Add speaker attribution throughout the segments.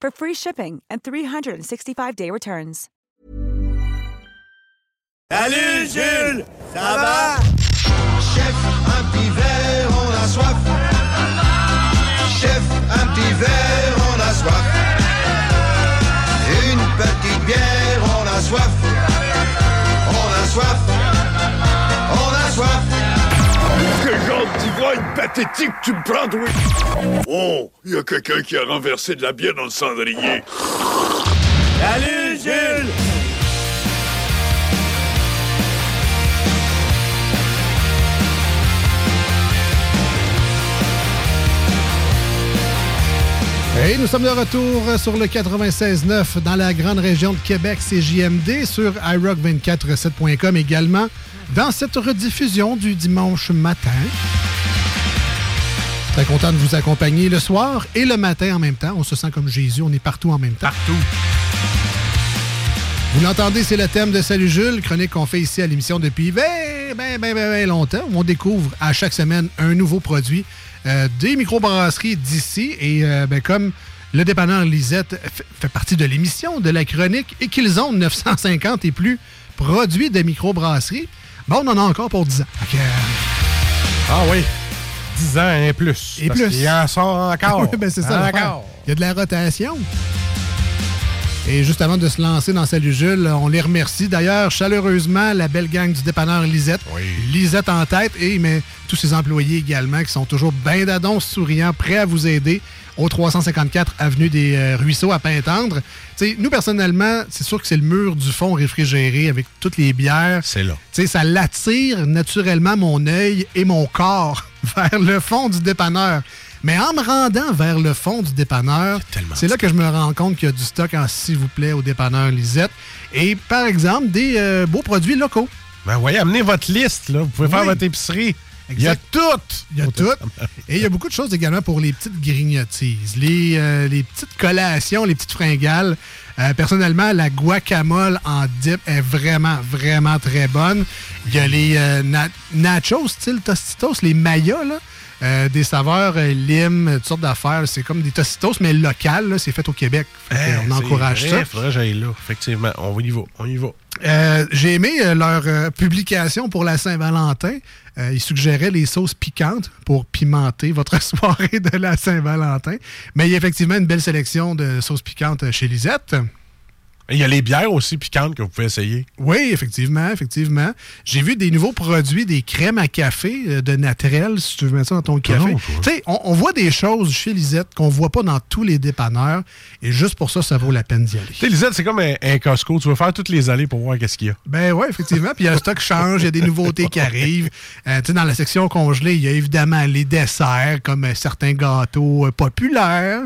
Speaker 1: for free shipping and 365-day returns.
Speaker 2: Salut Jules, ça va
Speaker 3: Chef, un petit verre, on a soif. Chef, un petit verre, on a soif. Une petite bière, on a soif. On a soif. On a soif.
Speaker 2: D'ivrogne pathétique tu me prends, oui Oh, il y a quelqu'un qui a renversé de la bière dans le cendrier. Salut Jules!
Speaker 4: Et nous sommes de retour sur le 96.9 dans la grande région de Québec, c'est JMD, sur iRock247.com également, dans cette rediffusion du dimanche matin. Très content de vous accompagner le soir et le matin en même temps. On se sent comme Jésus, on est partout en même temps.
Speaker 5: Partout.
Speaker 4: Vous l'entendez, c'est le thème de Salut Jules, chronique qu'on fait ici à l'émission depuis ben, ben, ben, ben, longtemps. On découvre à chaque semaine un nouveau produit euh, des microbrasseries d'ici. Et euh, ben, comme le dépanneur Lisette fait partie de l'émission, de la chronique, et qu'ils ont 950 et plus produits de microbrasserie, ben, on en a encore pour 10 ans. Que, euh,
Speaker 5: Ah oui. 10 ans et plus.
Speaker 4: Et
Speaker 5: Parce
Speaker 4: plus.
Speaker 5: qu'il en sort encore.
Speaker 4: Oui, ben c'est ça.
Speaker 5: Encore.
Speaker 4: Il y a de la rotation. Et juste avant de se lancer dans Salut Jules, on les remercie d'ailleurs chaleureusement, la belle gang du dépanneur Lisette. Lisette en tête et mais, tous ses employés également qui sont toujours bien d'adon, souriants, prêts à vous aider au 354 Avenue des euh, Ruisseaux à Pintendre. Tu sais, nous, personnellement, c'est sûr que c'est le mur du fond réfrigéré avec toutes les bières.
Speaker 5: C'est là.
Speaker 4: Ça l'attire naturellement mon œil et mon corps vers le fond du dépanneur. Mais en me rendant vers le fond du dépanneur, c'est là que je me rends compte qu'il y a du stock en s'il vous plaît au dépanneur Lisette. Et par exemple, des euh, beaux produits locaux.
Speaker 5: Ben voyez, amenez votre liste, là. Vous pouvez faire votre épicerie. Il y a tout.
Speaker 4: Il y a tout. Et il y a beaucoup de choses également pour les petites grignotises, les, euh, les petites collations, les petites fringales. Euh, personnellement, la guacamole en dip est vraiment, vraiment très bonne. Il y a les euh, na- nachos, style Tostitos, les mayas, là. Euh, des saveurs euh, lime, toutes sortes d'affaires. C'est comme des Tostitos, mais locales. là. C'est fait au Québec. Fait
Speaker 5: Eh,
Speaker 4: on encourage ça.
Speaker 5: faudrait que j'aille là. Effectivement, on y va. On y va.
Speaker 4: Euh, J'ai aimé euh, leur publication pour la Saint-Valentin. Euh, ils suggéraient les sauces piquantes pour pimenter votre soirée de la Saint-Valentin. Mais il y a effectivement une belle sélection de sauces piquantes chez Lisette.
Speaker 5: Il y a les bières aussi piquantes que vous pouvez essayer.
Speaker 4: Oui, effectivement, effectivement. J'ai vu des nouveaux produits, des crèmes à café euh, de naturel, si tu veux mettre ça dans ton café. Tu sais, on, on voit des choses chez Lisette qu'on voit pas dans tous les dépanneurs. Et juste pour ça, ça vaut la peine d'y aller.
Speaker 5: Tu sais, Lisette, c'est comme un, un Costco. Tu vas faire toutes les allées pour voir qu'est-ce qu'il y a.
Speaker 4: Ben oui, effectivement. Puis le stock change, il y a des nouveautés qui arrivent. Euh, tu sais, dans la section congelée, il y a évidemment les desserts, comme euh, certains gâteaux populaires,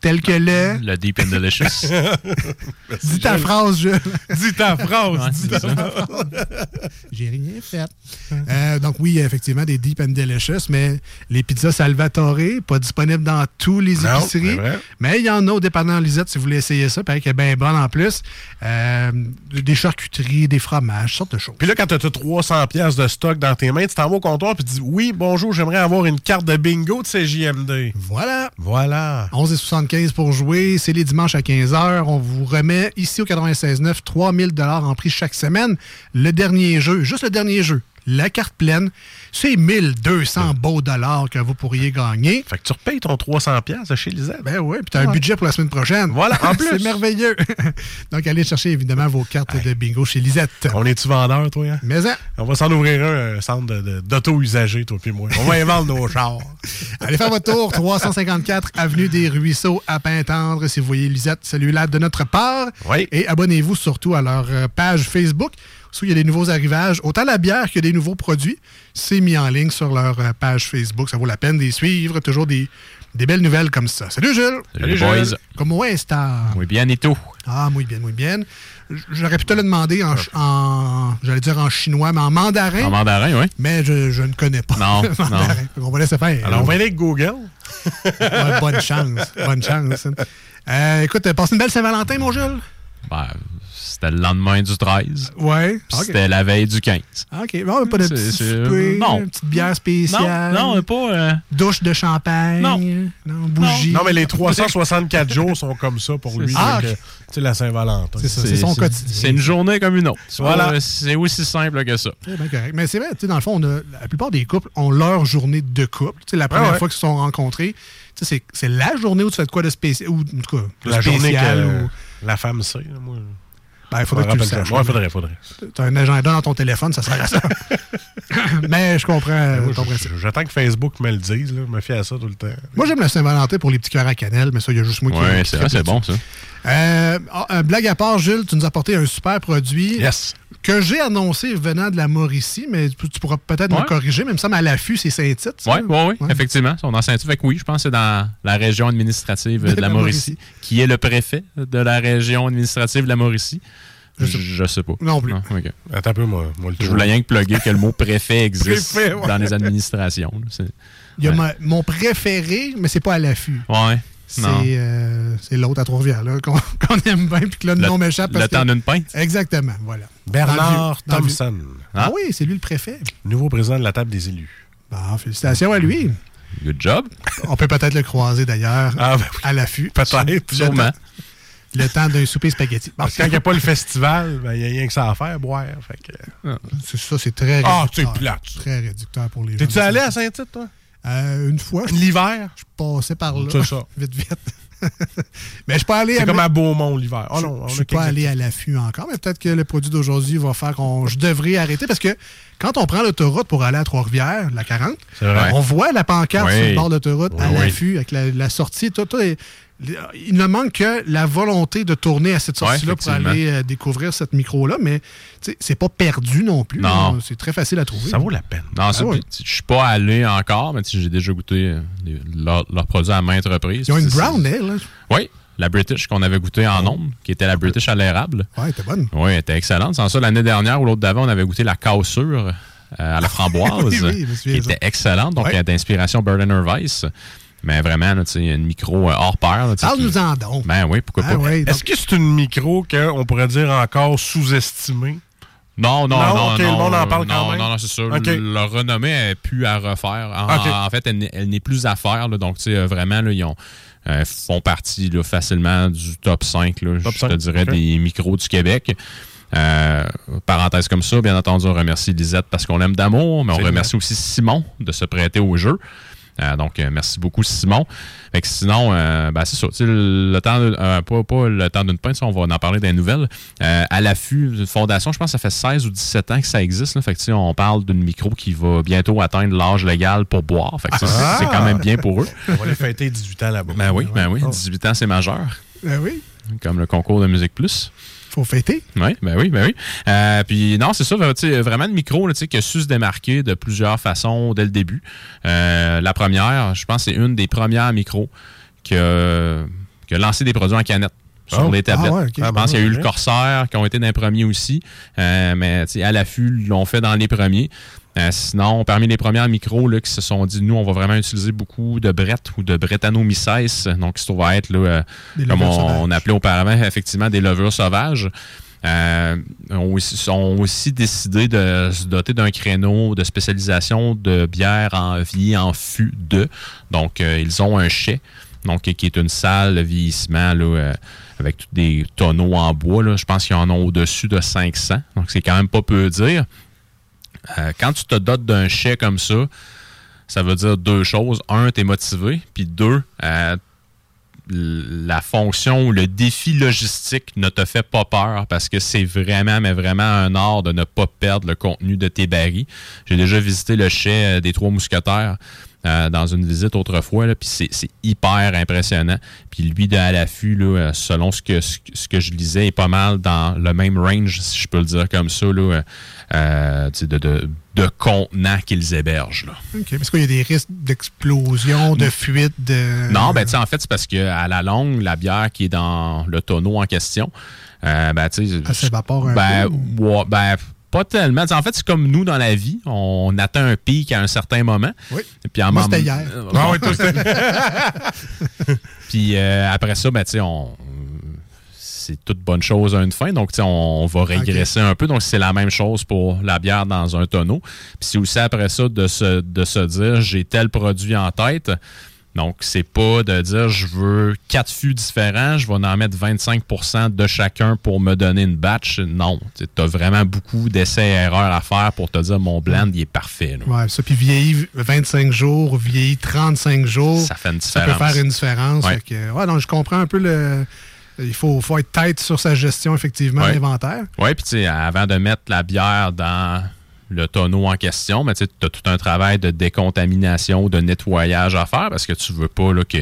Speaker 4: tels que le...
Speaker 6: Le Deep and Delicious.
Speaker 4: Dis ta phrase, Jules.
Speaker 5: Dis ta phrase.
Speaker 6: Ouais,
Speaker 5: dis ta
Speaker 6: ça.
Speaker 5: phrase.
Speaker 4: J'ai rien fait. Euh, donc oui, effectivement, des Deep and Delicious, mais les pizzas Salvatore, pas disponibles dans tous les
Speaker 5: Non,
Speaker 4: épiceries. Mais il y en a au dépanneur Lisette si vous voulez essayer ça. Pareil qu'elle est bien bonne en plus. Euh, des charcuteries, des fromages, sortes de choses.
Speaker 5: Puis là, quand tu as 300 pièces de stock dans tes mains, tu t'en vas au comptoir et tu dis Oui, bonjour, j'aimerais avoir une carte de bingo de CJMD.
Speaker 4: Voilà.
Speaker 5: Voilà.
Speaker 4: 11 et 75 pour jouer. C'est les dimanches à 15h. On vous remet ici au 96.9 3000 en prix chaque semaine. Le dernier jeu, juste le dernier jeu. La carte pleine. C'est 1200 beaux dollars que vous pourriez gagner.
Speaker 5: Fait que tu repayes ton 300 pièces chez Lisette.
Speaker 4: Ben oui, puis tu as un budget pour la semaine prochaine.
Speaker 5: Voilà, en plus.
Speaker 4: C'est merveilleux. Donc, allez chercher évidemment vos cartes de bingo chez Lisette.
Speaker 5: On est-tu vendeur, toi? Hein?
Speaker 4: Mais hein?
Speaker 5: On va s'en ouvrir un, un centre d'auto-usagers, toi puis moi. On va inventer nos chars.
Speaker 4: Allez faire votre tour, 354 Avenue des Ruisseaux à Pintendre. Si vous voyez Lisette, celui-là de notre part.
Speaker 5: Oui.
Speaker 4: Et abonnez-vous surtout à leur euh, page Facebook. Où il y a des nouveaux arrivages, autant la bière que des nouveaux produits. C'est mis en ligne sur leur euh, page Facebook. Ça vaut la peine d'y suivre. Toujours des, des belles nouvelles comme ça. Salut Jules!
Speaker 6: Salut, boys!
Speaker 4: Comment est
Speaker 6: Muy bien et tout.
Speaker 4: Ah, muy bien, muy bien. J'aurais pu te le demander en, en j'allais dire en chinois, mais en mandarin.
Speaker 6: En mandarin, oui.
Speaker 4: Mais je, je ne connais pas.
Speaker 6: Non,
Speaker 4: le mandarin.
Speaker 6: non.
Speaker 4: On va laisser faire.
Speaker 5: Alors, on va aller avec Google.
Speaker 4: Ouais, bonne chance. Bonne chance. Euh, écoute, passe une belle Saint-Valentin, mon Jules?
Speaker 6: Ben, c'était le lendemain du 13.
Speaker 4: Ouais.
Speaker 6: Puis c'était la veille du 15.
Speaker 4: OK. Bon, pas de
Speaker 6: C'est-
Speaker 4: petit
Speaker 6: c'est-
Speaker 4: souper,
Speaker 6: non.
Speaker 4: une petite bière spéciale.
Speaker 6: Non, non, pas. euh,
Speaker 4: Douche de champagne.
Speaker 6: Non.
Speaker 4: Non, bougie.
Speaker 5: Non, mais les 364 jours sont comme ça pour lui.
Speaker 4: Ah.
Speaker 5: Tu sais, la Saint-Valentin.
Speaker 4: C'est ça, c'est son quotidien.
Speaker 6: C'est une journée comme une autre.
Speaker 5: Voilà.
Speaker 6: Voilà. C'est aussi simple que ça.
Speaker 4: C'est bien correct. Mais c'est vrai, tu sais, dans le fond, on a, la plupart des couples ont leur journée de couple. Tu sais, la première
Speaker 5: ouais.
Speaker 4: fois qu'ils se sont rencontrés, tu sais, c'est c'est la journée où tu fais de quoi de spécial. Ou, en tout cas, de
Speaker 5: La journée que
Speaker 4: ou-
Speaker 5: la femme sait. là, moi.
Speaker 4: Ben, il faudrait que tu le saches.
Speaker 5: Ouais, faudrait, faudrait.
Speaker 4: Tu as un agenda dans ton téléphone, ça sert à ça. Mais je comprends
Speaker 5: Moi,
Speaker 4: ton
Speaker 5: je-
Speaker 4: principe.
Speaker 5: J'attends que Facebook me le dise. Là. Je me fie à ça tout le temps.
Speaker 4: Moi, j'aime la Saint-Valentin pour les petits cœurs à cannelle, mais ça, il y a juste moi qui
Speaker 6: Ouais,
Speaker 4: qui
Speaker 6: c'est vrai,
Speaker 4: tripe
Speaker 6: c'est bon, ça.
Speaker 4: Euh, ah, blague à part, Jules, tu nous as apporté un super produit
Speaker 5: Yes.
Speaker 4: Que j'ai annoncé venant de la Mauricie, mais tu, tu pourras peut-être me
Speaker 6: Ouais.
Speaker 4: corriger, mais il me semble à l'affût, c'est Saint-Tite.
Speaker 6: Oui, oui, oui,
Speaker 4: Ouais.
Speaker 6: effectivement. On est. Fait que oui, je pense que c'est dans la région administrative de, la Mauricie, qui est le préfet de la région administrative de la Mauricie. Je, sais pas.
Speaker 4: Non plus.
Speaker 5: Attends un peu, moi, moi le
Speaker 6: Je voulais rien que plugger que le mot préfet existe
Speaker 5: Préfet, ouais.
Speaker 6: dans les administrations.
Speaker 4: Il y a
Speaker 6: Ouais.
Speaker 4: ma- mon préféré, mais c'est pas à l'affût.
Speaker 6: Ouais.
Speaker 4: C'est euh, c'est l'autre à Trois-Rivières, là, qu'on aime bien, puis que là, le,
Speaker 6: Le-
Speaker 4: nom m'échappe.
Speaker 6: Le temps d'une pinte?
Speaker 4: Exactement, voilà.
Speaker 5: Bernard
Speaker 4: Dans le le
Speaker 5: Thompson,
Speaker 4: Ah oui, c'est lui le préfet.
Speaker 5: nouveau président de la table des élus.
Speaker 4: Bon, félicitations à lui.
Speaker 6: Good job.
Speaker 4: On peut peut-être le croiser d'ailleurs
Speaker 5: Ah, ben oui.
Speaker 4: à l'affût.
Speaker 5: Peut-être.
Speaker 6: Sûrement.
Speaker 4: Le temps d'un souper spaghetti. Bon,
Speaker 5: Parce que quand il n'y a pas le festival, ben, il n'y a rien que ça à faire, boire. Fait que...
Speaker 4: c'est ça, c'est très
Speaker 5: Ah,
Speaker 4: réducteur.
Speaker 5: c'est plate, ça.
Speaker 4: Très réducteur pour les gens.
Speaker 5: T'es-tu allé à.
Speaker 4: Saint-Tite,
Speaker 5: toi?
Speaker 4: Euh, une fois, je
Speaker 5: L'hiver?
Speaker 4: passais par là.
Speaker 5: C'est ça.
Speaker 4: Vite, vite. mais je suis pas allé
Speaker 5: C'est
Speaker 4: à
Speaker 5: comme à Beaumont l'hiver. Oh
Speaker 4: je,
Speaker 5: non, on
Speaker 4: je suis pas allé à l'affût encore, mais peut-être que le produit d'aujourd'hui va faire qu'on. Je devrais arrêter parce que quand on prend l'autoroute pour aller à Trois-Rivières, la 40,
Speaker 5: C'est vrai.
Speaker 4: on voit la pancarte
Speaker 6: Oui.
Speaker 4: sur le bord de l'autoroute à
Speaker 6: oui.
Speaker 4: l'affût avec la, la sortie. Tout, tout est- il ne manque que la volonté de tourner à cette
Speaker 6: Ouais,
Speaker 4: sortie-là pour aller euh, découvrir cette micro-là, mais c'est pas perdu non plus.
Speaker 6: Non.
Speaker 4: C'est très facile à trouver.
Speaker 5: Ça vaut la peine.
Speaker 6: Non, ça,
Speaker 4: Ah ouais.
Speaker 6: puis, je suis pas allé encore, mais j'ai déjà goûté euh, leurs leurs produits à maintes reprises.
Speaker 4: Ils ont une brown ale. là.
Speaker 6: Oui, la British qu'on avait goûté en ondes, qui était la British à l'érable.
Speaker 4: Ouais, t'es bonne.
Speaker 6: Oui, elle était excellente. Sans ça, l'année dernière ou l'autre d'avant, on avait goûté la cassure euh, à la framboise,
Speaker 4: Oui, oui,
Speaker 6: qui était excellente, donc
Speaker 4: Ouais.
Speaker 6: d'inspiration Berliner Weiss. Mais vraiment, là, tu sais, une micro euh, hors pair.
Speaker 4: Parle-nous-en donc.
Speaker 6: Ben oui, pourquoi
Speaker 4: Ah
Speaker 6: pas.
Speaker 5: Est-ce que c'est une micro qu'on pourrait dire encore sous-estimée?
Speaker 6: Non, non,
Speaker 5: Non,
Speaker 6: non. non,
Speaker 5: le monde en parle quand
Speaker 6: non,
Speaker 5: même.
Speaker 6: Non, non, c'est ça.
Speaker 5: Ok.
Speaker 6: Leur renommée est plus à refaire. En, fait, elle, n'est- elle n'est plus à faire. là. donc, tu sais, euh, vraiment, là, ils ont, euh, font partie là, facilement du top 5, là,
Speaker 5: Top
Speaker 6: je
Speaker 5: 5,
Speaker 6: te dirais, des micros du Québec. Euh, parenthèse comme ça, bien entendu, on remercie Lisette parce qu'on l'aime d'amour, mais on remercie aussi Simon de se prêter au jeu. Euh, donc, euh, merci beaucoup, Simon. Fait que sinon, euh, ben, c'est ça. Le temps, de- euh, pas, pas le temps d'une pinte, ça, on va en parler des nouvelles. Euh, à l'affût, une fondation, je pense que ça fait 16 ou 17 ans que ça existe. Là. Fait que, on parle d'une micro qui va bientôt atteindre l'âge légal pour boire. Fait que, ça, c'est-
Speaker 5: Ah!
Speaker 6: c'est quand même bien pour eux.
Speaker 5: On va aller fêter 18 ans là-bas.
Speaker 6: Ben oui, ben oui. 18 ans, c'est majeur.
Speaker 4: Ben oui,
Speaker 6: Comme le concours de Musique Plus.
Speaker 4: Faut fêter.
Speaker 6: Oui, ben oui, ben oui. Euh, puis non, c'est ça, tu sais, vraiment une micro là, qui a su se démarquer de plusieurs façons dès le début. Euh, la première, je pense que c'est une des premières micros qui a, qui a lancé des produits en canette sur
Speaker 5: Oh.
Speaker 6: les tablettes.
Speaker 4: Ah ouais,
Speaker 6: je pense qu'il y a eu le. Corsair qui ont été dans les premiers aussi, euh, mais à l'affût, ils l'ont fait dans les premiers. Euh, sinon, parmi les premières micros là, qui se sont dit, nous, on va vraiment utiliser beaucoup de brettes ou de brettanomyces, donc ça va être là, euh, comme on, appelait auparavant, effectivement, des levures sauvages. Euh, ont, aussi, ont aussi décidé de se doter d'un créneau de spécialisation de bière en vie en fût de. Donc, ils ont un chai, donc qui est une salle de vieillissement là, avec tous des tonneaux en bois. là. Je pense qu'ils en ont au-dessus de 500. Donc, c'est quand même pas peu dire. Euh, quand tu te dotes d'un chai comme ça, ça veut dire deux choses. Un, tu es motivé. Puis deux, euh, la fonction ou le défi logistique ne te fait pas peur parce que c'est vraiment, mais vraiment un art de ne pas perdre le contenu de tes barils. J'ai déjà visité le chai euh, des Trois Mousquetaires. Euh, dans une visite autrefois, puis c'est hyper impressionnant. Puis lui, de à l'affût, euh, selon ce que, ce, que je lisais, est pas mal dans le même range, si je peux le dire comme ça, là, euh, de, de, de contenants qu'ils hébergent. Là.
Speaker 4: OK. Parce qu'il y a des risques d'explosion, de fuite, de...
Speaker 6: Non, ben, en fait, c'est parce qu'à la longue, la bière qui est dans le tonneau en question, euh, ben, tu sais...
Speaker 4: Ça s'évapore un
Speaker 6: ben,
Speaker 4: peu?
Speaker 6: Ouais, ben, pas tellement. en fait, c'est comme nous dans la vie. On atteint un pic à un certain moment.
Speaker 4: Oui.
Speaker 6: Puis en
Speaker 4: Moi, c'était hier.
Speaker 5: Ah oui,
Speaker 6: Puis euh, après ça, ben, on... c'est toute bonne chose à une fin. Donc, on va régresser un peu. Donc, c'est la même chose pour la bière dans un tonneau. Puis c'est aussi après ça de se, de se dire, j'ai tel produit en tête. Donc, c'est pas de dire je veux quatre fûts différents, je vais en mettre 25% de chacun pour me donner une batch. Non. Tu as vraiment beaucoup d'essais et erreurs à faire pour te dire mon blend, il est parfait. là.
Speaker 4: Ouais, ça. Puis vieilli 25 jours, vieilli 35 jours.
Speaker 6: Ça fait une
Speaker 4: Ça
Speaker 6: différence.
Speaker 4: peut faire une différence.
Speaker 6: Ouais.
Speaker 4: Que, ouais, non, je comprends un peu le. Il faut, faut être tête sur sa gestion, effectivement,
Speaker 6: Ouais.
Speaker 4: l'inventaire.
Speaker 6: Oui, puis tu sais, avant de mettre la bière dans le tonneau en question, mais tu as tout un travail de décontamination, de nettoyage à faire parce que tu veux pas là, que,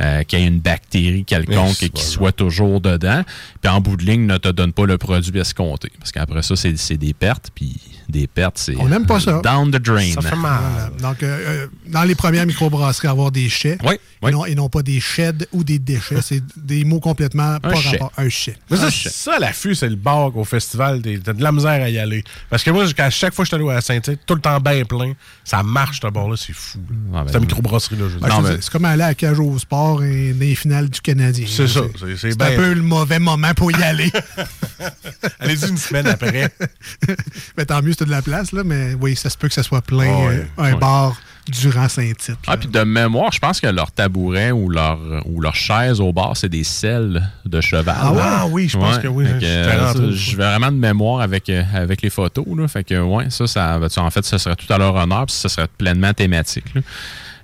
Speaker 6: euh, qu'il y ait une bactérie quelconque
Speaker 5: Mais
Speaker 6: qui
Speaker 5: voilà.
Speaker 6: soit toujours dedans. Puis en bout de ligne, ne te donne pas le produit escompté. Parce qu'après ça, c'est, c'est des pertes, puis des pertes, c'est
Speaker 4: On n'aime pas ça.
Speaker 6: down the drain.
Speaker 5: Ça fait mal.
Speaker 4: Donc, euh, euh, dans les premières microbrasseries, avoir des chais.
Speaker 6: Oui, oui.
Speaker 4: Et, non, et non pas des sheds ou des déchets. C'est des mots complètement pas
Speaker 6: chais.
Speaker 4: rapport. Un chais.
Speaker 5: Mais ça, ça, l'affût, c'est le bar au festival. T'as de la misère à y aller. Parce que moi, à chaque fois que je suis allé à Saint-Tite, tout le temps bien plein, ça marche, ce bar-là, c'est fou. là.
Speaker 6: Ah, ben,
Speaker 5: c'est la microbrasserie-là, je veux
Speaker 4: Ouais,
Speaker 5: dire.
Speaker 6: Non,
Speaker 4: c'est,
Speaker 6: mais-
Speaker 4: c'est comme aller à Cage au sport et les finales du Canadien.
Speaker 5: C'est ça. C'est- c'est
Speaker 4: C'est
Speaker 5: bien-
Speaker 4: un peu le mauvais moment pour y aller.
Speaker 5: Allez-y une semaine après.
Speaker 4: mais tant mieux, de la place, là. Mais oui, ça se peut que ça soit plein,
Speaker 5: Ah ouais.
Speaker 4: euh, un
Speaker 6: Ouais.
Speaker 4: bar durant Saint-Tite.
Speaker 6: Ah, puis de mémoire, je pense que leur tabouret ou leur, ou leur chaise au bar, c'est des selles de cheval.
Speaker 4: Ah ouais?
Speaker 5: Ah oui, je pense que oui.
Speaker 6: Euh, je vais vraiment de mémoire avec, euh, avec les photos. Là. Fait que, ouais, ça, ça en fait, ça serait tout à leur honneur, puis ça serait pleinement thématique. là.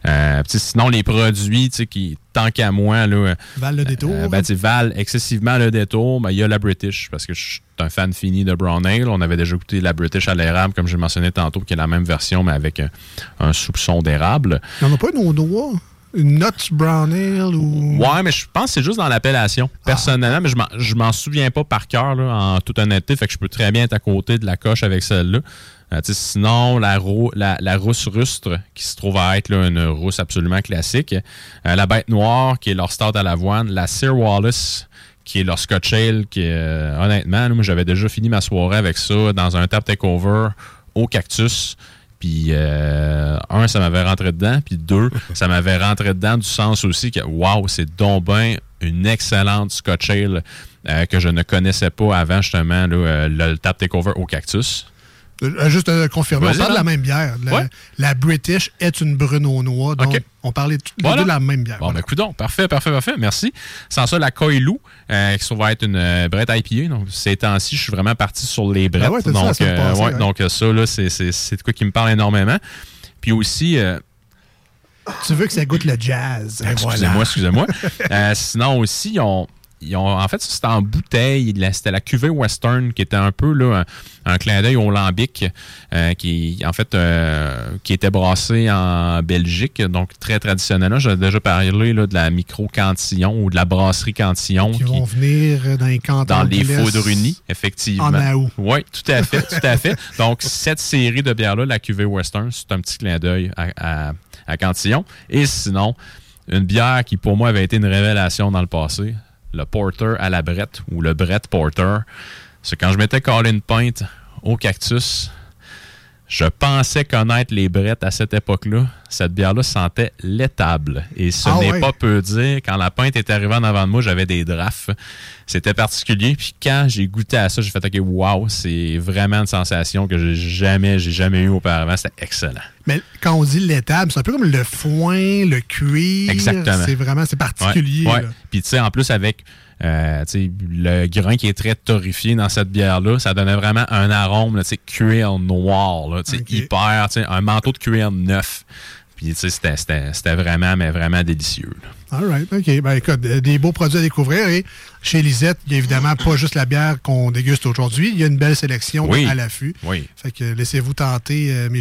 Speaker 6: Euh, sinon, les produits, qui, tant qu'à moi, là, euh,
Speaker 4: Val le détour.
Speaker 6: ben, tu sais, valent excessivement le détour. Ben, Il y a la British, parce que je suis un fan fini de Brown Ale. On avait déjà goûté la British à l'érable, comme j'ai mentionné tantôt, qui est la même version, mais avec un, un soupçon d'érable.
Speaker 4: Il n'y en a pas une au noix? Une Nuts Brown Ale ou?
Speaker 6: Ouais, mais je pense que c'est juste dans l'appellation. Personnellement, mais je m'en- souviens pas par cœur, en toute honnêteté. Fait que je peux très bien être à côté de la coche avec celle-là. Euh, sinon, la, la, la rousse rustre, qui se trouve à être là, une rousse absolument classique. Euh, la bête noire, qui est leur start à l'avoine. La Sir Wallace, qui est leur Scotch Ale, qui euh, honnêtement, là, moi, j'avais déjà fini ma soirée avec ça dans un tap takeover au cactus. Puis, euh, un, ça m'avait rentré dedans. Puis, deux, ça m'avait rentré dedans du sens aussi que, waouh, c'est donc ben une excellente Scotch Ale euh, que je ne connaissais pas avant, justement, là, euh, le tap takeover au cactus.
Speaker 4: Euh, Juste euh, confirmer, on parle de la même bière. La,
Speaker 6: Ouais.
Speaker 4: la British est une brune au noix. Donc, on parlait tous
Speaker 6: Voilà.
Speaker 4: de la même bière.
Speaker 6: Bon,
Speaker 4: Voilà.
Speaker 6: ben, coudonc, parfait, parfait, parfait. Merci. Sans ça, la Coilou, euh, qui à être une euh, brette IPA. Donc, ces temps-ci, je suis vraiment parti sur les brettes.
Speaker 4: Ah ouais, ça
Speaker 6: donc, ouais, donc, euh, ça, là, c'est, c'est, c'est de quoi qui me parle énormément. Puis aussi,
Speaker 4: Tu veux que ça goûte le jazz.
Speaker 6: excusez-moi, excusez-moi. Euh, sinon aussi, ils ont, ils ont- en fait, c'était en bouteille. C'était la cuvée Western qui était un peu là, un, un clin d'œil au lambic, euh, qui en fait euh, qui était brassé en Belgique, donc très traditionnellement. J'ai déjà parlé là, de la micro Cantillon ou de la brasserie Cantillon
Speaker 4: Qui
Speaker 6: qui-
Speaker 4: vont venir dans les cantons.
Speaker 6: dans les foudres unies, effectivement.
Speaker 4: En août.
Speaker 6: Oui, tout à fait, tout à fait. Donc, cette série de bières-là, la cuvée Western, c'est un petit clin d'œil à, à- à Cantillon. Et sinon, une bière qui, pour moi, avait été une révélation dans le passé, le Porter à la Brette, ou le Brett Porter. C'est quand je m'étais collé une pinte au cactus, je pensais connaître les brettes à cette époque-là. Cette bière-là sentait l'étable. Et ce
Speaker 4: Ah
Speaker 6: n'est
Speaker 4: ouais.
Speaker 6: pas peu dire. Quand la pinte est arrivée en avant de moi, j'avais des drafts. C'était particulier. Puis quand j'ai goûté à ça, j'ai fait OK, wow, c'est vraiment une sensation que j'ai jamais, j'ai jamais eu auparavant. C'était excellent.
Speaker 4: Mais quand on dit l'étable, c'est un peu comme le foin, le cuir.
Speaker 6: Exactement.
Speaker 4: C'est vraiment, c'est particulier.
Speaker 6: Ouais, ouais.
Speaker 4: là.
Speaker 6: Puis tu sais, en plus avec Euh, le grain qui est très torréfié dans cette bière-là, ça donnait vraiment un arôme, là, tu sais, cuir noir, là, tu sais,
Speaker 4: Ok.
Speaker 6: hyper, tu sais, un manteau de cuir neuf. Puis, tu sais, c'était- c'était c'était vraiment, mais vraiment délicieux. là.
Speaker 4: All right, OK. Ben, écoute, des beaux produits à découvrir. Et chez Lisette, il y a évidemment pas juste la bière qu'on déguste aujourd'hui. Il y a une belle sélection
Speaker 6: Oui.
Speaker 4: à l'affût.
Speaker 6: Oui.
Speaker 4: Fait que laissez-vous tenter, euh, mes.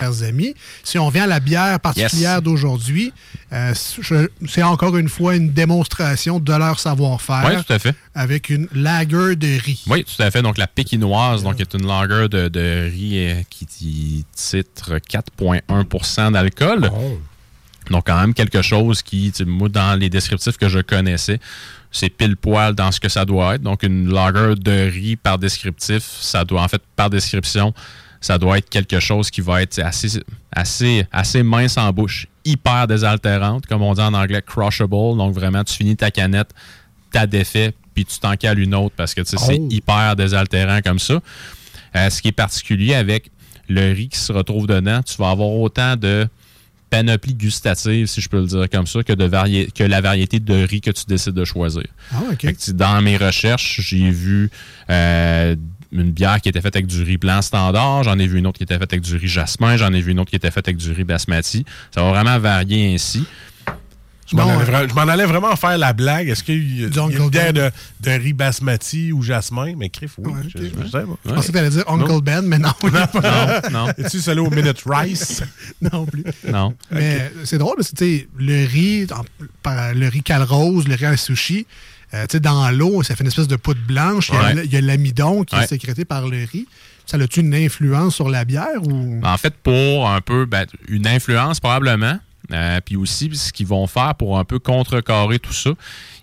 Speaker 4: Chers amis. Si on vient à la bière particulière
Speaker 6: Yes.
Speaker 4: d'aujourd'hui, euh, c'est encore une fois une démonstration de leur savoir-faire
Speaker 6: Oui, tout à fait.
Speaker 4: avec une lager de riz.
Speaker 6: Oui, tout à fait. Donc, la pékinoise, donc, est une lager de, de riz euh, qui, titre 4,1% d'alcool. Donc, quand même quelque chose qui, moi, dans les descriptifs que je connaissais, c'est pile poil dans ce que ça doit être. Donc, une lager de riz par descriptif, ça doit, en fait, par description, ça doit être quelque chose qui va être assez, assez, assez mince en bouche, hyper désaltérante, comme on dit en anglais, crushable. Donc, vraiment, tu finis ta canette, t'as défait, puis tu t'en cales une autre parce que c'est
Speaker 4: Oh.
Speaker 6: hyper désaltérant comme ça. Euh, ce qui est particulier avec le riz qui se retrouve dedans, tu vas avoir autant de panoplie gustative, si je peux le dire comme ça, que, de que la variété de riz que tu décides de choisir.
Speaker 4: Ah,
Speaker 6: que, dans mes recherches, j'ai vu euh, une bière qui était faite avec du riz blanc standard, j'en ai vu une autre qui était faite avec du riz jasmin, j'en ai vu une autre qui était faite avec du riz basmati. Ça va vraiment varier ainsi.
Speaker 5: Je m'en allais,
Speaker 4: euh,
Speaker 5: allais vraiment faire la blague. Est-ce qu'il y a,
Speaker 4: Uncle
Speaker 5: une bière
Speaker 4: Ben.
Speaker 5: de, de riz basmati ou jasmin? Mais crif, oui.
Speaker 4: Ouais,
Speaker 5: je,
Speaker 4: ok.
Speaker 5: je sais pas.
Speaker 4: Je pensais que tu allais dire Uncle Ben, mais non.
Speaker 6: Non, non,
Speaker 5: Es-tu celui au Minute Rice?
Speaker 4: non plus.
Speaker 6: non.
Speaker 4: Mais c'est drôle parce que le riz, le riz calrose, le riz à sushi, euh, tu sais, dans l'eau, ça fait une espèce de poudre blanche. Il y a
Speaker 6: Ouais.
Speaker 4: l- Il y a l'amidon qui est sécrété par le riz. Ça a-tu une influence sur la bière ou?
Speaker 6: En fait, pour un peu ben, une influence probablement, euh, puis aussi ce qu'ils vont faire pour un peu contrecarrer tout ça,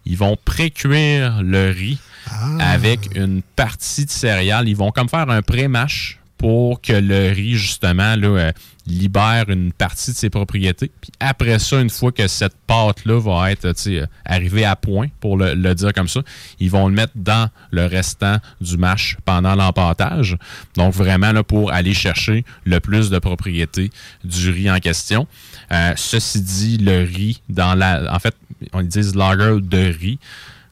Speaker 6: ils vont pré-cuire le riz
Speaker 4: Ah.
Speaker 6: avec une partie de céréales. Ils vont comme faire un pré-mâche pour que le riz, justement, là, euh, libère une partie de ses propriétés. Puis après ça, une fois que cette pâte-là va être euh, arrivée à point, pour le, dire comme ça, ils vont le mettre dans le restant du mash pendant l'empâtage. Donc vraiment là, pour aller chercher le plus de propriétés du riz en question. Euh, ceci dit, le riz dans la... En fait, on dit lager de riz.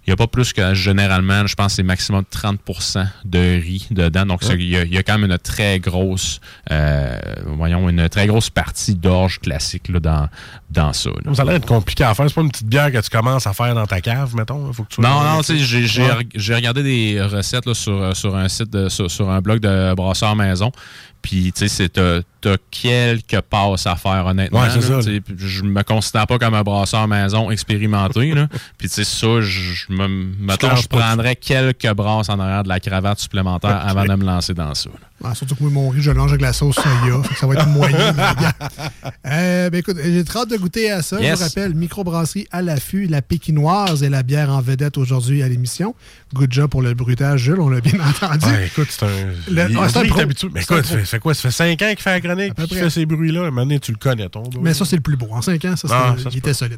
Speaker 6: Il n'y a pas plus que généralement, je pense que c'est maximum 30% de riz dedans. Donc, il y, a- il y a quand même une très grosse, euh, voyons, une très grosse partie d'orge classique là, dans, dans ça. là.
Speaker 5: Ça a l'air compliqué à faire. C'est pas une petite bière que tu commences à faire dans ta cave, mettons. Faut que tu
Speaker 6: Non, non, tu sais, j'ai
Speaker 5: Ouais.
Speaker 6: regardé des recettes là, sur, sur un site, de- sur, sur un blog de brasseur maison. Puis, tu sais, c'est- t'as quelques passes à faire, honnêtement.
Speaker 5: Ouais,
Speaker 6: là,
Speaker 5: ça.
Speaker 6: Je me considère pas comme un brasseur maison expérimenté. là. Puis, tu sais, ça, je, me, mettons, je prendrais quelques brasses en arrière de la cravate supplémentaire avant de me lancer dans ça. là.
Speaker 4: Ah, surtout que moi, mon riz, je mange avec la sauce soya. Ça va être moyen. Euh, ben, écoute, j'ai très hâte de goûter à ça.
Speaker 6: Yes.
Speaker 4: Je vous rappelle, microbrasserie à l'affût, la pékinoise et la bière en vedette aujourd'hui à l'émission. Good job pour le bruitage, Jules, on l'a bien entendu.
Speaker 5: Ouais, écoute, c'est un.
Speaker 4: Le-
Speaker 5: il-
Speaker 4: ah, c'est un
Speaker 5: il est
Speaker 4: pro.
Speaker 5: habitué. Mais écoute, ça fait quoi? Ça fait 5 ans qu'il fait la chronique,
Speaker 4: près.
Speaker 5: fait ces bruits-là. À un moment donné, tu le connais, ton.
Speaker 4: Mais ça, c'est le plus beau. En 5 ans, ça,
Speaker 5: Ah, ça se
Speaker 4: il était solide.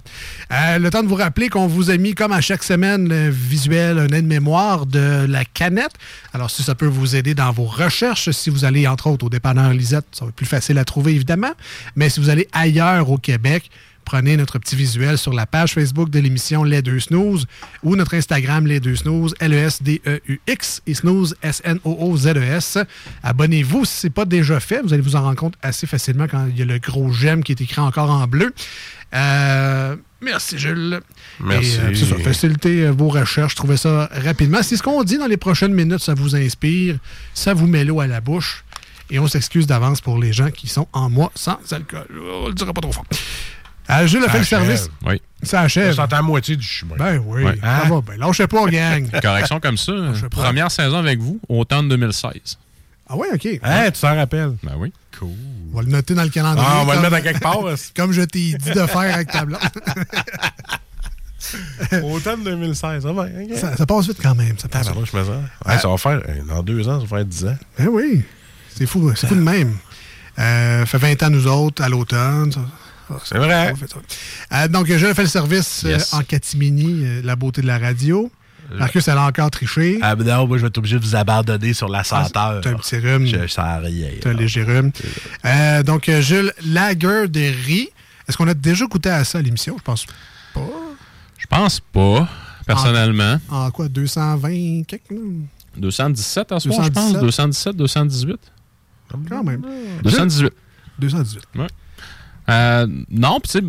Speaker 4: Euh, le temps de vous rappeler qu'on vous a mis, comme à chaque semaine, le visuel, un aide-mémoire de la canette. Alors, si ça peut vous aider dans vos recherches, si vous allez, entre autres, au dépanneur Lisette, ça va être plus facile à trouver, évidemment. Mais si vous allez ailleurs au Québec, prenez notre petit visuel sur la page Facebook de l'émission Les Deux Snooze ou notre Instagram Les Deux Snooze, L-E-S-D-E-U-X et Snooze, S-N-O-O-Z-E-S. Abonnez-vous si ce n'est pas déjà fait. Vous allez vous en rendre compte assez facilement quand il y a le gros j'aime qui est écrit encore en bleu. Euh, merci, Jules.
Speaker 5: Merci.
Speaker 4: Euh, c'est ça, faciliter euh, vos recherches, trouvez ça rapidement. Si ce qu'on dit dans les prochaines minutes, ça vous inspire, ça vous met l'eau à la bouche. Et on s'excuse d'avance pour les gens qui sont en mois sans alcool. On le dira pas trop fort. Ah, Jules a
Speaker 5: Ça
Speaker 4: fait le
Speaker 5: achève.
Speaker 4: service.
Speaker 6: Oui.
Speaker 4: Ça achève.
Speaker 5: Ça à moitié du chemin.
Speaker 4: Ben oui,
Speaker 6: Ouais.
Speaker 4: ça va. Ben, lâchez pas, gang.
Speaker 6: Correction comme ça. Première saison avec vous, automne 2016.
Speaker 4: Ah ouais, OK.
Speaker 5: Hein, tu t'en rappelles?
Speaker 6: Ben oui.
Speaker 5: Cool.
Speaker 4: On va le noter dans le calendrier.
Speaker 5: Ah, on va le mettre à quelque part.
Speaker 4: Comme je t'ai dit de faire avec ta blonde.
Speaker 5: Automne 2016. Ça va, ok.
Speaker 4: ça, ça passe vite quand même. Ça
Speaker 5: Ah,
Speaker 4: passe
Speaker 5: pardon,
Speaker 4: vite.
Speaker 5: je me sens. Ouais, ça va faire. euh, Dans deux ans, ça va faire 10 ans.
Speaker 4: Ben oui. C'est fou. C'est fou de même. Euh, fait 20 ans, nous autres, à l'automne. ça-
Speaker 5: C'est vrai.
Speaker 4: Euh, donc, je fais le service euh,
Speaker 6: Yes.
Speaker 4: en catimini, euh, la beauté de la radio. Marcus, elle a encore triché.
Speaker 5: Ah, ben non, moi, je vais être obligé de vous abandonner sur la senteur.
Speaker 4: T'as un petit rhume.
Speaker 5: Je sens rien.
Speaker 4: T'as un léger rhume. Euh, donc, euh, Jules, lager de riz. Est-ce qu'on a déjà goûté à ça à l'émission? Je pense pas.
Speaker 6: Je pense pas, personnellement.
Speaker 4: En quoi? 220 quelques? là?
Speaker 6: 217 en soir, je pense?
Speaker 4: 217.
Speaker 6: 217, 218.
Speaker 4: Quand même.
Speaker 6: 218.
Speaker 4: 218.
Speaker 6: Euh, non, puis tu sais,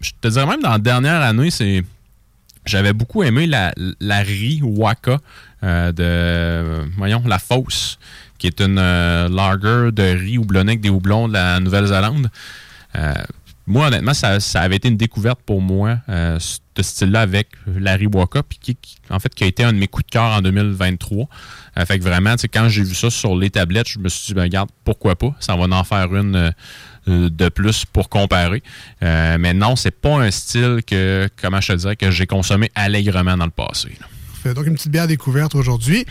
Speaker 6: je te dirais même dans la dernière année, c'est. J'avais beaucoup aimé la, la riz Waka euh, de. euh, voyons, la Fosse, qui est une euh, lager de riz houblonné avec des houblons de la Nouvelle-Zélande. Moi, honnêtement, ça, ça avait été une découverte pour moi, euh, ce style-là avec la riz Waka, puis qui, qui- en fait, qui a été un de mes coups de cœur en 2023. Euh, fait que vraiment, quand j'ai vu ça sur les tablettes, je me suis dit, ben, regarde, pourquoi pas? Ça va en faire une euh, de plus pour comparer. Euh, mais non, c'est pas un style que, comment je te dirais, que j'ai consommé allègrement dans le passé. là.
Speaker 4: Donc une petite bière découverte aujourd'hui.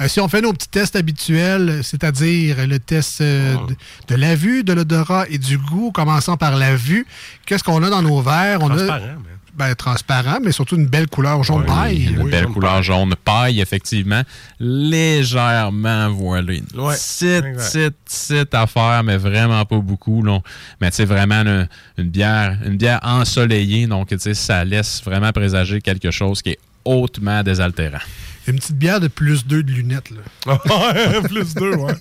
Speaker 4: Euh, si on fait nos petits tests habituels, c'est-à-dire le test euh, de, de la vue, de l'odorat et du goût, commençant par la vue, qu'est-ce qu'on a dans nos verres? On
Speaker 5: Transparent,
Speaker 4: a
Speaker 5: mais-
Speaker 4: ben, transparent, mais surtout une belle couleur jaune paille.
Speaker 6: Une
Speaker 5: oui,
Speaker 6: belle
Speaker 5: jaune
Speaker 6: couleur jaune paille, effectivement, légèrement voilée.
Speaker 5: Ouais,
Speaker 6: petite, petite, petite affaire, mais vraiment pas beaucoup. là. Mais tu sais, vraiment une, une bière une bière ensoleillée, donc tu sais, ça laisse vraiment présager quelque chose qui est hautement désaltérant.
Speaker 4: Une petite bière de plus 2 de lunettes. là.
Speaker 5: Plus deux, ouais.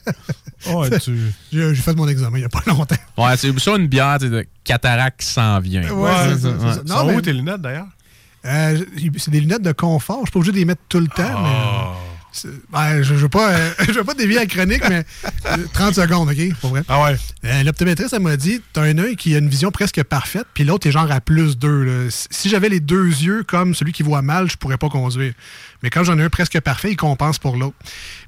Speaker 5: Ouais, tu.
Speaker 4: J'ai fait mon examen il n'y a pas longtemps.
Speaker 6: Ouais, c'est ça une bière de cataracte qui s'en vient.
Speaker 4: Ouais, c'est ça, c'est ça.
Speaker 5: Non,
Speaker 4: Non, mais-
Speaker 5: où tes lunettes d'ailleurs?
Speaker 4: Euh, c'est des lunettes de confort. Je suis pas obligé de les mettre tout le temps,
Speaker 5: Ah.
Speaker 4: mais. Ben, je ne veux, pas, euh, je veux pas dévier la chronique, mais euh, 30 secondes, OK? Pour vrai.
Speaker 5: Ah ouais.
Speaker 4: Euh, L'optométriste, elle m'a dit t'as un œil qui a une vision presque parfaite, puis l'autre est genre à plus 2. Si j'avais les deux yeux comme celui qui voit mal, je pourrais pas conduire. Mais quand j'en ai un presque parfait, il compense pour l'autre.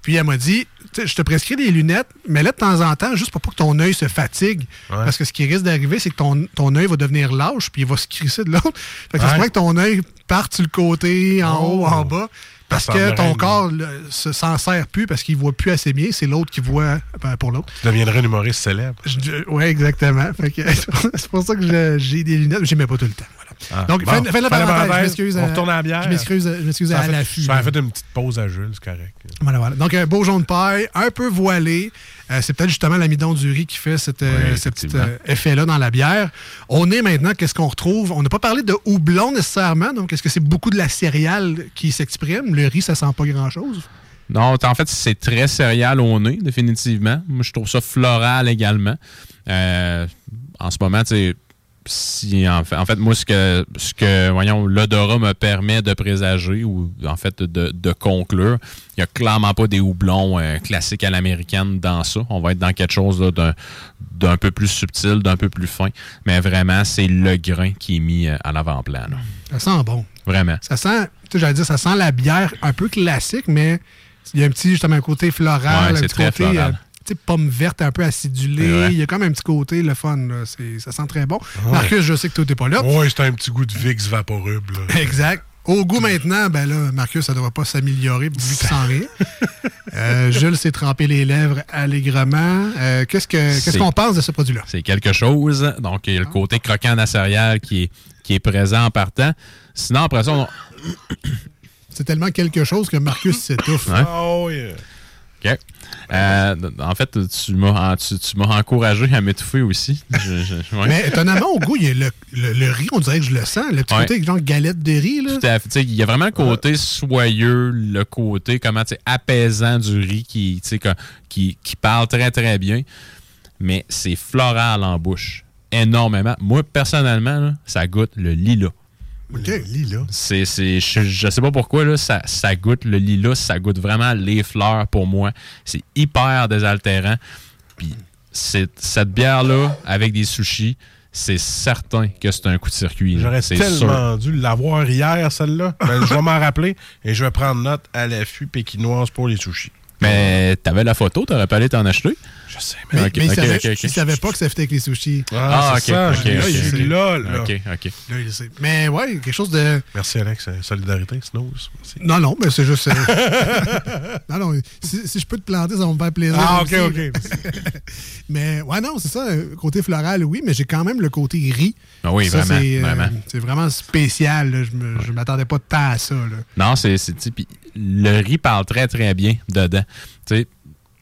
Speaker 4: Puis elle m'a dit je te prescris des lunettes, mais là, de temps en temps, juste pour pas que ton œil se fatigue.
Speaker 5: Ouais.
Speaker 4: Parce que ce qui risque d'arriver, c'est que ton, ton œil va devenir lâche, puis il va se crisser de l'autre. Fait que ça se
Speaker 5: Ouais.
Speaker 4: pourrait que ton œil parte sur le côté, en
Speaker 5: Oh.
Speaker 4: haut, en bas. Parce que ton corps s'en sert plus parce qu'il voit plus assez bien. C'est l'autre qui voit ben, pour l'autre.
Speaker 5: Tu deviendrais un humoriste célèbre.
Speaker 4: Oui, exactement. Fait que, c'est pour ça que j'ai des lunettes, mais je mets pas tout le temps. Voilà.
Speaker 5: Ah,
Speaker 4: Donc,
Speaker 5: bon.
Speaker 4: fin, fin de la
Speaker 5: de
Speaker 4: parenthèse. Je m'excuse.
Speaker 5: On
Speaker 4: euh,
Speaker 5: retourne à la bière.
Speaker 4: Je m'excuse, je m'excuse
Speaker 5: Ça
Speaker 4: à
Speaker 5: a fait-
Speaker 4: l'affût.
Speaker 5: Ça a
Speaker 4: là.
Speaker 5: fait une petite pause à Jules, c'est correct.
Speaker 4: Voilà, voilà. Donc, un beau jaune paille, un peu voilé. Euh, c'est peut-être justement l'amidon du riz qui fait cette, euh,
Speaker 6: Oui,
Speaker 4: ce petit euh, effet-là dans la bière. On est maintenant, qu'est-ce qu'on retrouve? On n'a pas parlé de houblon nécessairement. Donc, est-ce que c'est beaucoup de la céréale qui s'exprime? Le riz, ça sent pas grand-chose?
Speaker 6: Non, en fait, c'est très céréal au nez, définitivement. Moi, je trouve ça floral également. Euh, en ce moment, tu sais, si en fait, en fait, moi, ce que, ce que voyons, l'odorat me permet de présager ou en fait de, de conclure, il n'y a clairement pas des houblons euh, classiques à l'américaine dans ça. On va être dans quelque chose d'un, d'un peu plus subtil, d'un peu plus fin. Mais vraiment, c'est le grain qui est mis euh, à l'avant-plan.
Speaker 4: Ça sent bon.
Speaker 6: Vraiment.
Speaker 4: Ça sent, tu sais, j'allais dire, ça sent la bière un peu classique, mais il y a un petit, justement, un côté floral,
Speaker 6: Ouais,
Speaker 4: un
Speaker 6: c'est
Speaker 4: petit
Speaker 6: très
Speaker 4: côté,
Speaker 6: floral.
Speaker 4: euh, sais, pomme verte un peu acidulée. Il y a comme un petit côté, le fun, là. C'est- ça sent très bon. Marcus, je sais que toi, t'es pas là.
Speaker 5: Ouais, c'est un petit goût de Vicks vaporub. Là.
Speaker 4: Exact. Au goût maintenant, ben là, Marcus, ça ne devrait pas s'améliorer vu qu'il sent rien. Euh, Jules s'est trempé les lèvres allègrement. Euh, qu'est-ce que- qu'est-ce
Speaker 6: C'est-
Speaker 4: qu'on pense de ce produit-là?
Speaker 6: C'est quelque chose. Donc, il y a le côté croquant de la céréale qui est, qui est présent en partant. Sinon, après ça, on-
Speaker 4: C'est tellement quelque chose que Marcus s'étouffe.
Speaker 6: Ouais.
Speaker 5: Oh, yeah.
Speaker 6: OK. Euh, en fait, tu m'as tu, tu m'as encouragé à m'étouffer aussi. Je- je- ouais.
Speaker 4: Mais étonnamment, au goût, il y a le, le- le riz, on dirait que je le sens. Le petit
Speaker 6: Ouais.
Speaker 4: côté genre galette de riz. Là.
Speaker 6: Il y a vraiment le côté soyeux, le côté comment apaisant du riz qui, qui, qui parle très, très bien. Mais c'est floral en bouche. Énormément. Moi, personnellement, là, ça goûte le lilas.
Speaker 4: OK.
Speaker 5: Le lilas.
Speaker 6: C'est, c'est, je, je sais pas pourquoi, là, ça, ça goûte le lilas, ça goûte vraiment les fleurs pour moi. C'est hyper désaltérant. Puis cette bière-là, avec des sushis, c'est certain que c'est un coup de circuit.
Speaker 5: J'aurais tellement
Speaker 6: sûr.
Speaker 5: dû l'avoir hier, celle-là. Ben, je vais m'en rappeler et je vais prendre note à l'affût pékinoise pour les sushis.
Speaker 6: Mais t'avais la photo, t'aurais pas allé t'en acheter?
Speaker 5: Je sais,
Speaker 4: Mais,
Speaker 6: Ok,
Speaker 4: mais il
Speaker 6: ok,
Speaker 4: savait,
Speaker 6: ok, ok.
Speaker 4: il savait pas que ça fitait avec les sushis.
Speaker 5: Ah, ça.
Speaker 6: ok,
Speaker 5: je- là, il là, là.
Speaker 6: OK, OK.
Speaker 4: Là, il sait. Mais ouais, quelque chose de.
Speaker 5: Merci, Alex. Euh, Solidarité, Snooze. Merci.
Speaker 4: Non, non, mais c'est juste. euh, non, non, si, si je peux te planter, ça va me faire plaisir.
Speaker 5: Ah, ok, ok.
Speaker 4: mais ouais, non, c'est ça. euh, Côté floral, oui, mais j'ai quand même le côté riz.
Speaker 6: Ah oui,
Speaker 4: Ça,
Speaker 6: vraiment,
Speaker 4: c'est, euh,
Speaker 6: vraiment.
Speaker 4: C'est vraiment spécial. là. Je m'attendais pas tant à ça. Là.
Speaker 6: Non, c'est. Le riz parle très, très bien dedans. Tu sais,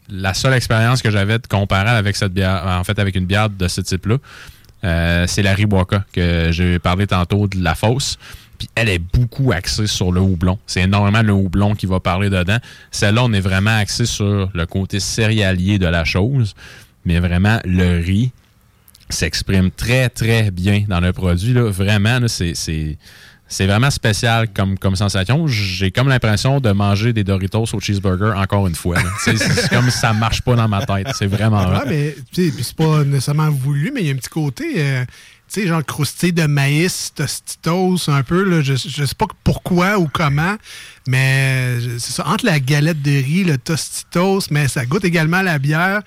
Speaker 6: la seule expérience que j'avais de comparer avec cette bière, en fait, avec une bière de ce type-là, euh, c'est la Riwaka, que j'ai parlé tantôt de la fosse. Puis elle est beaucoup axée sur le houblon. C'est énormément le houblon qui va parler dedans. Celle-là, on est vraiment axé sur le côté céréalier de la chose. Mais vraiment, le riz s'exprime très, très bien dans le produit. Vraiment, c'est, c'est, vraiment spécial comme, comme sensation. J'ai comme l'impression de manger des Doritos au cheeseburger encore une fois. C'est, comme si ça marche pas dans ma tête. C'est vraiment
Speaker 4: mais c'est pas nécessairement voulu, mais il y a un petit côté, euh, tu sais, genre croustillé de maïs, tostitos, un peu. Là, je, je sais pas pourquoi ou comment, mais je- c'est ça. Entre la galette de riz, le tostitos, mais ça goûte également la bière.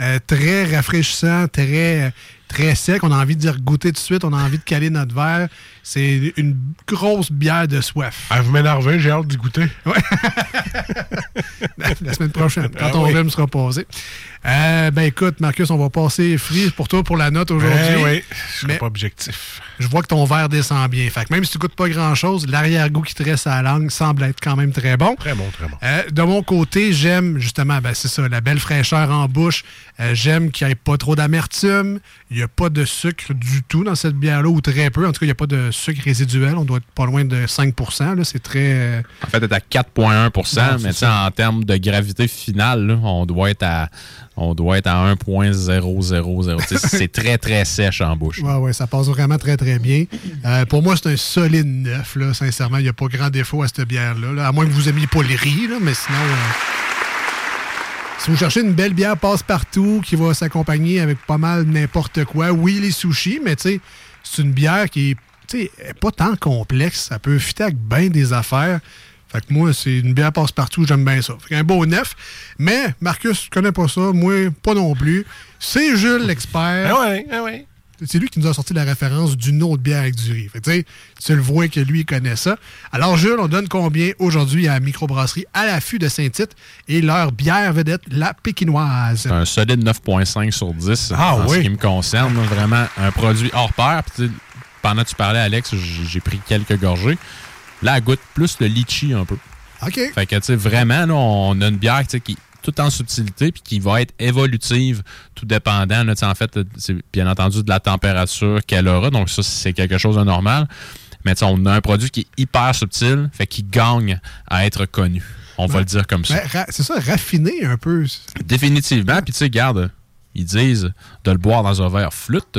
Speaker 4: euh, très rafraîchissant, très, très sec. On a envie d'y goûter tout de suite. On a envie de caler notre verre. C'est une grosse bière de soif.
Speaker 5: Ah, vous m'énervez, j'ai hâte d'y goûter.
Speaker 4: la semaine prochaine, quand
Speaker 5: Ah
Speaker 4: ton
Speaker 5: oui.
Speaker 4: rhume sera posé. Euh, ben écoute, Marcus, on va passer free pour toi pour la note aujourd'hui.
Speaker 5: Eh oui, je serai
Speaker 4: Mais-
Speaker 5: pas objectif.
Speaker 4: Je vois que ton verre descend bien. Fait que même si tu goûtes pas grand-chose, l'arrière-goût qui te reste à la langue semble être quand même très bon.
Speaker 5: Très bon, très bon.
Speaker 4: Euh, de mon côté, j'aime justement, ben, c'est ça, la belle fraîcheur en bouche. Euh, j'aime qu'il n'y ait pas trop d'amertume. Il n'y a pas de sucre du tout dans cette bière-là, ou très peu. En tout cas, il n'y a pas de sucre résiduel. On doit être pas loin de 5 là. C'est très.
Speaker 6: En fait, est à 4,1
Speaker 4: Non, c'est
Speaker 6: mais tu sais,
Speaker 4: ça.
Speaker 6: en termes de gravité finale, là, on doit être à on doit être à 1,000. Tu sais, C'est très, très sèche en bouche.
Speaker 4: Ouais, ouais, ça passe vraiment très, très bien. Euh, pour moi, c'est un solide neuf, là. Sincèrement, il n'y a pas grand défaut à cette bière-là. là. À moins que vous aimiez pas le riz, là, mais sinon. euh, si vous cherchez une belle bière passe-partout qui va s'accompagner avec pas mal n'importe quoi, oui, les sushis, mais tu sais, c'est une bière qui est pas tant complexe. Ça peut fitter avec bien des affaires. Fait que moi, c'est une bière passe-partout, j'aime bien ça. Fait qu'un beau neuf. Mais, Marcus, tu connais pas ça. Moi, pas non plus. C'est Jules, l'expert.
Speaker 5: Ah ouais, ah ouais.
Speaker 4: C'est lui qui nous a sorti la référence d'une autre bière avec du riz. Fait que, tu le vois que lui, il connaît ça. Alors, Jules, on donne combien aujourd'hui à la microbrasserie à l'affût de Saint-Tite et leur bière vedette, la pékinoise?
Speaker 6: C'est un solide 9,5 sur 10
Speaker 5: Ah
Speaker 6: en
Speaker 5: oui.
Speaker 6: ce qui me concerne. Vraiment un produit hors pair. Puis, pendant que tu parlais, Alex, j'ai pris quelques gorgées. Là, elle goûte plus le litchi un peu.
Speaker 4: OK.
Speaker 6: Fait que, tu sais, vraiment, là, on a une bière tu sais, qui est tout en subtilité puis qui va être évolutive, tout dépendant, là, tu sais, en fait, c'est bien entendu de la température qu'elle aura. Donc, ça, c'est quelque chose de normal. Mais tu sais, on a un produit qui est hyper subtil, fait qu'il gagne à être connu. On va le dire comme ça.
Speaker 4: Ben, c'est ça, raffiné un peu.
Speaker 6: Définitivement. Puis, tu sais, garde, ils disent de le boire dans un verre flûte.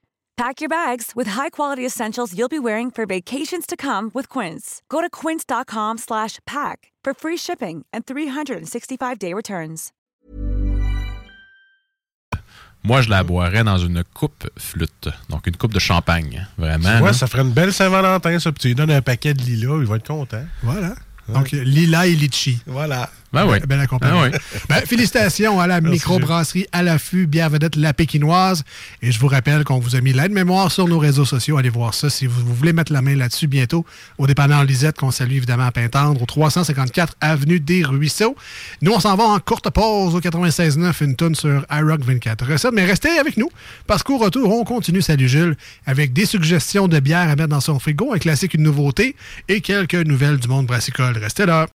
Speaker 1: Pack your bags with high-quality essentials you'll be wearing for vacations to come with Quince. Go to quince.com slash pack for free shipping and 365-day returns.
Speaker 6: Moi, je la boirais dans une coupe flûte. Donc, une coupe de champagne. Vraiment.
Speaker 5: Tu vois, ça ferait une belle Saint-Valentin, ça. Puis tu lui donnes un paquet de lilas, il va être content.
Speaker 4: Voilà. Donc, lila et litchi.
Speaker 5: Voilà.
Speaker 6: Ben oui.
Speaker 4: Bel accompagnement.
Speaker 6: Ben oui.
Speaker 4: Ben, félicitations à la microbrasserie à l'affût, bière vedette La Pékinoise. Et je vous rappelle qu'on vous a mis l'aide-mémoire sur nos réseaux sociaux. Allez voir ça si vous, vous voulez mettre la main là-dessus bientôt. Au dépanneur Lisette, qu'on salue évidemment à Pintendre, au 354 Avenue des Ruisseaux. Nous, on s'en va en courte pause au 96.9, une tonne sur iRock 24 recettes. Mais restez avec nous, parce qu'au retour, on continue, salut Jules, avec des suggestions de bière à mettre dans son frigo, un classique, une nouveauté, et quelques nouvelles du monde brassicole. Restez là.